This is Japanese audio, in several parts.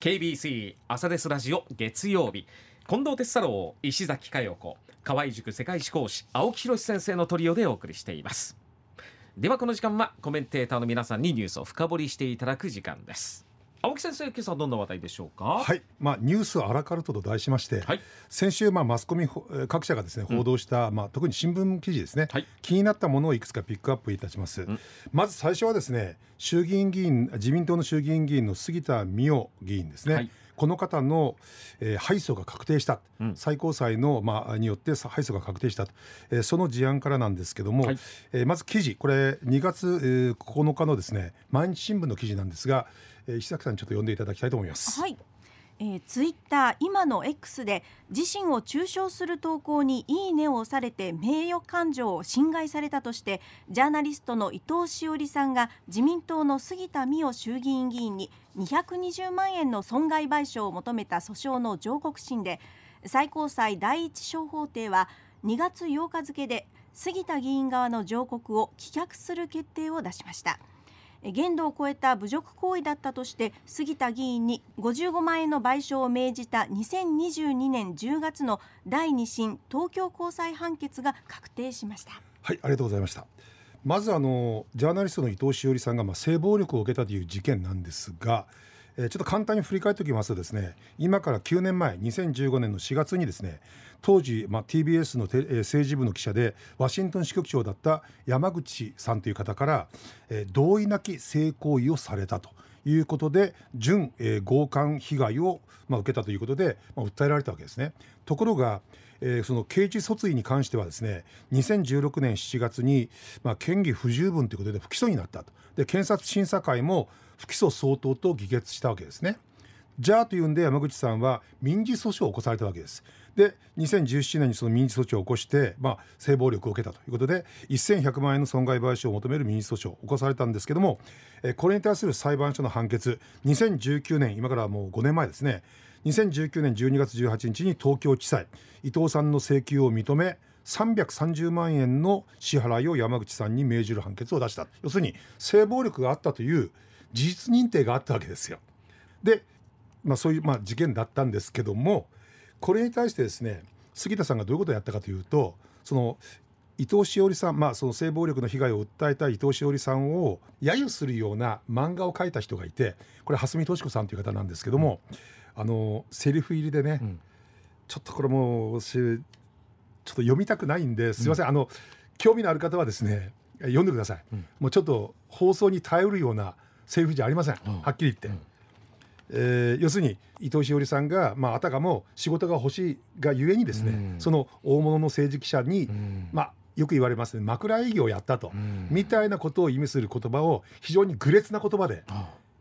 KBC 朝ですラジオ月曜日。近藤哲太郎石崎佳代子。河合塾世界史講師青木宏先生のトリオでお送りしています。ではこの時間はコメンテーターの皆さんにニュースを深掘りしていただく時間です。青木先生今朝どんな話題でしょうか？はい、まあ、ニュースアラカルトと題しまして、はい。先週、まあ、マスコミ各社がですね報道した、まあ、特に新聞記事ですね、はい。気になったものをいくつかピックアップいたします、まず最初はですね衆議院議員自民党の衆議院議員の杉田水脈議員ですね、はいこの方の、えー敗訴が確定した、最高裁の、まあ、によって敗訴が確定したと、えーその事案からなんですけども、はい。えーまず記事。これ2月、えー9日のですね毎日新聞の記事なんですが、えー石崎さんにちょっと読んでいただきたいと思います。はい、えー、ツイッター今の X で自身を中傷する投稿にいいねを押されて名誉感情を侵害されたとしてジャーナリストの伊藤詩織さんが自民党の杉田水脈衆議院議員に220万円の損害賠償を求めた訴訟の上告審で最高裁第一小法廷は2月8日付で杉田議員側の上告を棄却する決定を出しました。限度を超えた侮辱行為だったとして杉田議員に55万円の賠償を命じた2022年10月の第2審東京高裁判決が確定しました。はい、ありがとうございました。まずあのジャーナリストの伊藤詩織さんがまあ性暴力を受けたという事件なんですが、えちょっと簡単に振り返っておきますとですね、今から9年前、2015年の4月にですね、当時まあ TBS のテレえー政治部の記者でワシントン支局長だった山口さんという方から、えー同意なき性行為をされたと。いうことで準、えー強姦被害を、まあ、受けたということで、まあ、訴えられたわけですね。ところが、えーその刑事訴追に関してはですね2016年7月に、まあ、嫌疑不十分ということで不起訴になったとで検察審査会も不起訴相当と議決したわけですね。じゃあというんで山口さんは民事訴訟を起こされたわけです。で2017年にその民事訴訟を起こして、まあ、性暴力を受けたということで1100万円の損害賠償を求める民事訴訟を起こされたんですけども、これに対する裁判所の判決2019年今からもう5年前ですね2019年12月18日に東京地裁伊藤さんの請求を認め330万円の支払いを山口さんに命じる判決を出した要するに性暴力があったという事実認定があったわけですよ。で、まあ、そういう、まあ、事件だったんですけどもこれに対してですね杉田さんがどういうことをやったかというとその伊藤詩織さん、まあ、その性暴力の被害を訴えた伊藤詩織さんを揶揄するような漫画を描いた人がいてこれ蓮見敏子さんという方なんですけども、あのセリフ入りでね、ちょっとこれもうしちょっと読みたくないんですいません、あの興味のある方はですね読んでください、もうちょっと放送に頼るようなセリフじゃありません、はっきり言って。えー要するに伊藤詩織さんが、まあ、あたかも仕事が欲しいがゆえにですね、その大物の政治記者に、まあ、よく言われますね枕営業をやったと、みたいなことを意味する言葉を非常に愚劣な言葉で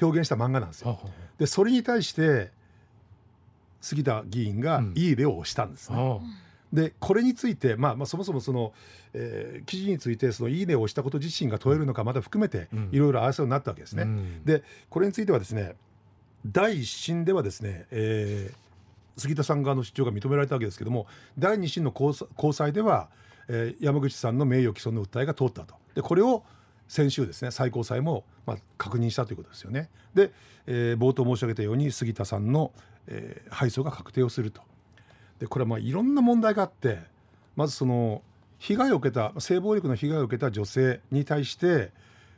表現した漫画なんですよ。でそれに対して杉田議員がいい例を押したんですね。でこれについて、まあ、まあそもそもその、えー記事についてそのいいねを押したこと自身が問えるのかまだ含めていろいろ争いになったわけですね。でこれについてはですね第一審ではですね、えー杉田さん側の主張が認められたわけですけども第二審の高裁高裁では、えー山口さんの名誉毀損の訴えが通ったとでこれを先週ですね最高裁も、まあ、確認したということですよね。で、えー冒頭申し上げたように杉田さんの、えー敗訴が確定をすると。でこれはまあいろんな問題があってまずその被害を受けた性暴力の被害を受けた女性に対して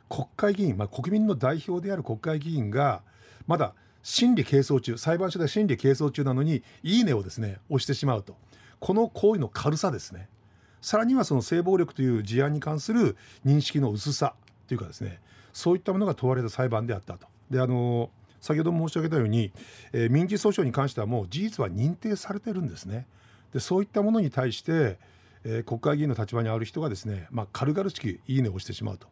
国会議員、まあ、国民の代表である国会議員がまだ審理係争中裁判所で審理係争中なのに「いいね」をですね押してしまうとこの行為の軽さですねさらにはその性暴力という事案に関する認識の薄さというかですねそういったものが問われた裁判であったと。であの先ほど申し上げたように、えー民事訴訟に関してはもう事実は認定されてるんですね。でそういったものに対して、えー国会議員の立場にある人がですね、まあ、軽々しくいいねを押してしまうと。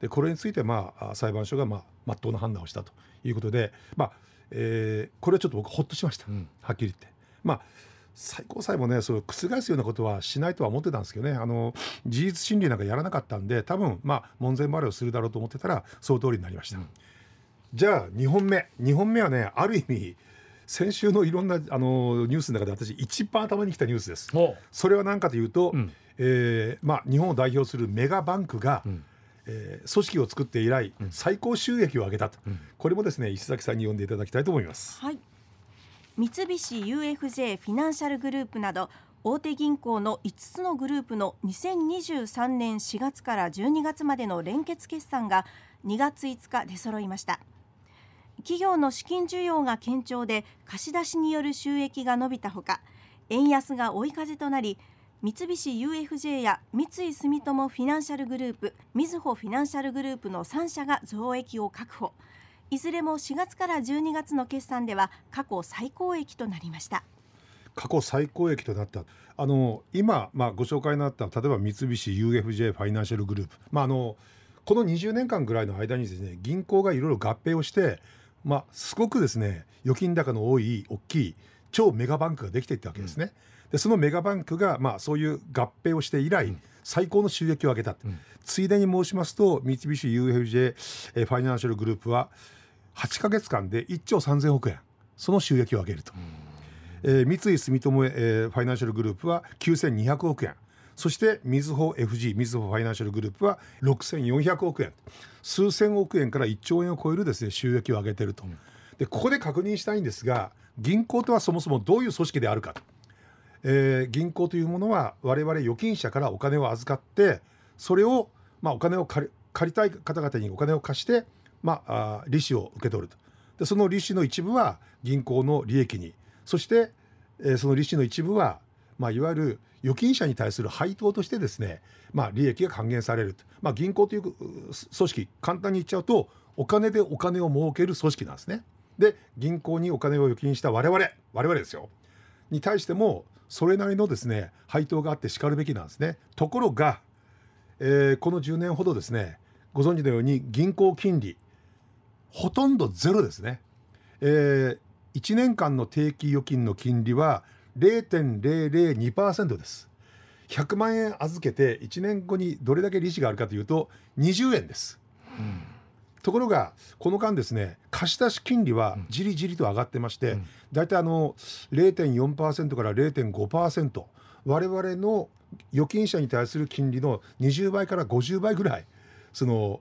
でこれについて、まあ、あ裁判所が、まあ、真っ当な判断をしたということで、まあえーこれはちょっと僕ほっとしました、はっきり言って。まあ最高裁もねそう覆すようなことはしないとは思ってたんですけどねあの事実審理なんかやらなかったんで多分まあ門前払いをするだろうと思ってたらその通りになりました、じゃあ2本目。2本目はねある意味先週のいろんなあのニュースの中で私一番頭にきたニュースです。それは何かというと、えーまあ、日本を代表するメガバンクが、えー組織を作って以来、最高収益を上げたと、うん。これもですね石崎さんに読んでいただきたいと思います。はい。三菱 UFJ フィナンシャルグループなど大手銀行の5つのグループの2023年4月から12月までの連結決算が2月5日出揃いました企業の資金需要が堅調で貸し出しによる収益が伸びたほか円安が追い風となり三菱 UFJ や三井住友フィナンシャルグループみずほフィナンシャルグループの3社が増益を確保。いずれも4月から12月の決算では過去最高益となりました。過去最高益となった。あの今、まあ、ご紹介になった例えば三菱 UFJ ファイナンシャルグループ、まあ、あのこの20年間ぐらいの間にですね銀行がいろいろ合併をして、まあ、すごくですね預金高の多い大きい超メガバンクができていったわけですね。でそのメガバンクが、まあ、そういう合併をして以来、最高の収益を上げた、ついでに申しますと三菱 UFJ えーファイナンシャルグループは8か月間で1兆3000億円その収益を上げると。えー三井住友、えーファイナンシャルグループは9200億円そしてみずほ FG みずほファイナンシャルグループは6400億円。数千億円から1兆円を超えるですね収益を上げていると、でここで確認したいんですが銀行とはそもそもどういう組織であるかと、えー銀行というものは我々預金者からお金を預かってそれを、まあ、お金を借り借りたい方々にお金を貸して、まあ、あー利子を受け取ると。でその利子の一部は銀行の利益に。そして、えーその利子の一部は、まあ、いわゆる預金者に対する配当としてですね、まあ、利益が還元されると、まあ、銀行という組織簡単に言っちゃうとお金でお金を儲ける組織なんですね。で銀行にお金を預金した我々我々ですよに対してもそれなりのですね配当があってしかるべきなんですね。ところが、えーこの10年ほどですねご存知のように銀行金利ほとんどゼロですね。えー、1年間の定期預金の金利は0.002%です。100万円預けて1年後にどれだけ利子があるかというと20円です。ところがこの間ですね貸し出し金利はじりじりと上がってまして、大体あの0.4%から0.5%我々の預金者に対する金利の20倍から50倍ぐらいその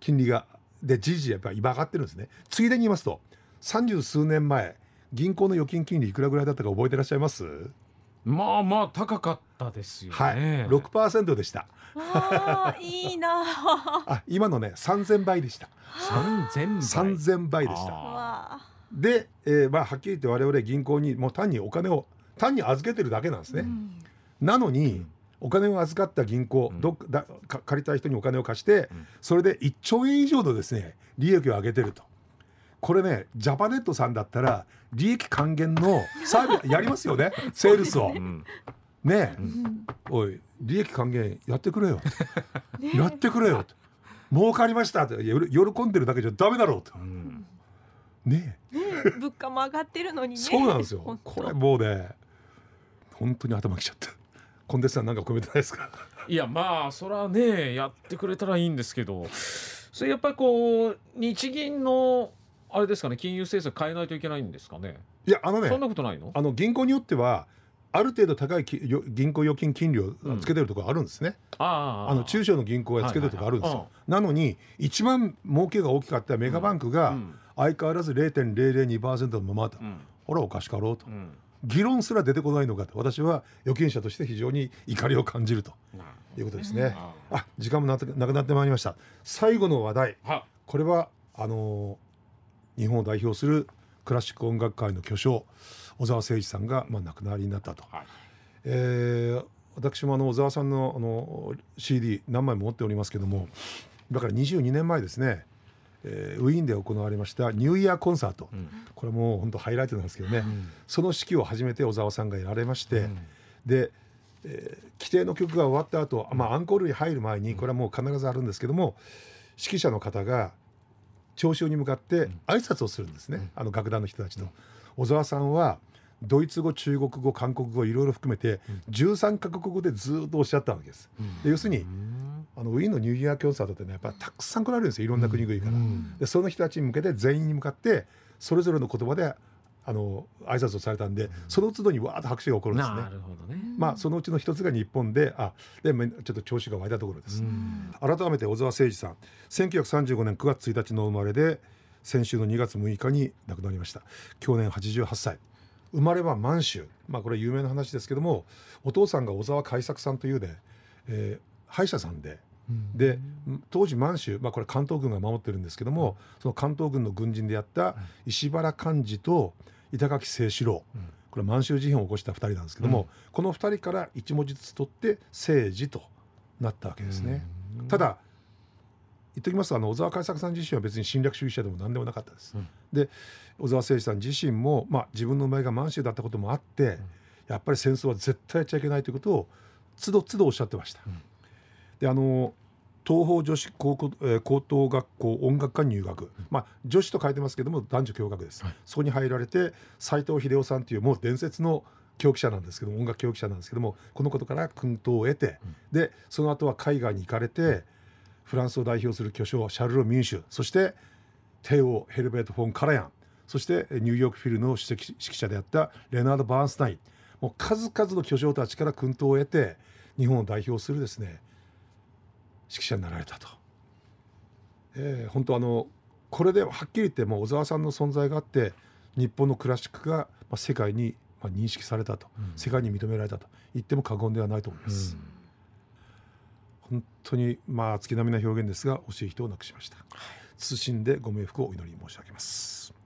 金利がでじりじりやっぱり今上がってるんですね。ついでに言いますと三十数年前銀行の預金金利いくらぐらいだったか覚えてらっしゃいます、まあまあ高かったですよね。はい。6%でした。あーいいな。あ。あ今のね3000倍でした。三千倍。3000倍でした。で、えーまあはっきり言って我々銀行にもう単にお金を単に預けてるだけなんですね、うん。なのに、お金を預かった銀行、うん。どっかだか借りたい人にお金を貸して、うん。それで1兆円以上のですね利益を上げてるとこれねジャパネットさんだったら利益還元のサービス やりますよねセールスを。ねえ、うん。おい利益還元やってくれよ。やってくれよ。と儲かりました。って喜んでるだけじゃダメだろう。とうん。ねえ。ね物価も上がってるのにね。そうなんですよ。これもうね本当に頭きちゃった。コンデンサーなんか込めてないですか？いやまあそれはねやってくれたらいいんですけど。それやっぱりこう日銀のあれですかね金融政策変えないといけないんですかね？いやあのねそんなことないの？あの銀行によってはある程度高い銀行預金金利をつけてるところあるんですね、ああの中小の銀行がつけてるところあるんですよ、なのに一番儲けが大きかったメガバンクがうん。相変わらず0.002%のままだ、うん。ほらおかしかろうと、うん。議論すら出てこないのかと私は預金者として非常に怒りを感じると。いうことですね、ああ時間もなってなくなってまいりました。最後の話題。はこれはあのー日本を代表するクラシック音楽界の巨匠小沢誠二さんが、まあ、亡くなりになったと、はい。えー私もあの小沢さんのあの CD 何枚も持っておりますけどもだから22年前ですね、えーウィーンで行われましたニューイヤーコンサート、うん。これもう本当ハイライトなんですけどね、ん。その指揮を初めて小沢さんがやられまして、うん。で、えー規定の曲が終わった後、まあアンコールに入る前にこれはもう必ずあるんですけども指揮者の方が聴衆に向かって挨拶をするんですね、あの楽団の人たちと。小沢さんはドイツ語中国語韓国語いろいろ含めて13カ国語でずっとおっしゃったわけです。で要するにあのウィーンのニューイヤーコンサートってねやっぱりたくさん来られるんですよいろんな国々から。でその人たちに向けて全員に向かってそれぞれの言葉であの挨拶をされたんで、その都度にわーっと拍手が起こるんですね。なるほどね。まあそのうちの一つが日本であでめちょっと調子が湧いたところです。うん改めて小沢誠二さん1935年9月1日の生まれで先週の2月6日に亡くなりました去年88歳生まれは満州まあこれ有名な話ですけどもお父さんが小沢海作さんというね、えー歯医者さんでで当時満州、まあ、これ関東軍が守ってるんですけども、その関東軍の軍人であった石原寛治と板垣清志郎、これ満州事変を起こした2人なんですけども、この2人から1文字ずつ取って政治となったわけですね。ただ言っときますとあの小沢海作さん自身は別に侵略主義者でも何でもなかったです。うん。で小沢誠二さん自身も、まあ、自分の生まれが満州だったこともあって、やっぱり戦争は絶対やっちゃいけないということをつどつどおっしゃってました。であの東方女子高校、えー高等学校音楽科に入学、まあ、女子と書いてますけども男女共学です、そこに入られて斉藤秀夫さんというもう伝説の教記者なんですけども音楽教記者なんですけどもこのことから薫陶を得て、でその後は海外に行かれてフランスを代表する巨匠シャルロ・ミンシュそして帝王ヘルベート・フォン・カラヤンそしてえーニューヨークフィルの首席指揮者であったレナード・バーンスタイン。もう数々の巨匠たちから薫陶を得て日本を代表するですね指揮者になられたと。えー本当あのこれではっきり言ってもう小沢さんの存在があって日本のクラシックが、まあ、世界に、まあ、認識されたと、世界に認められたと言っても過言ではないと思います。本当にまあ月並みな表現ですが惜しい人を亡くしました。謹んでご冥福をお祈り申し上げます。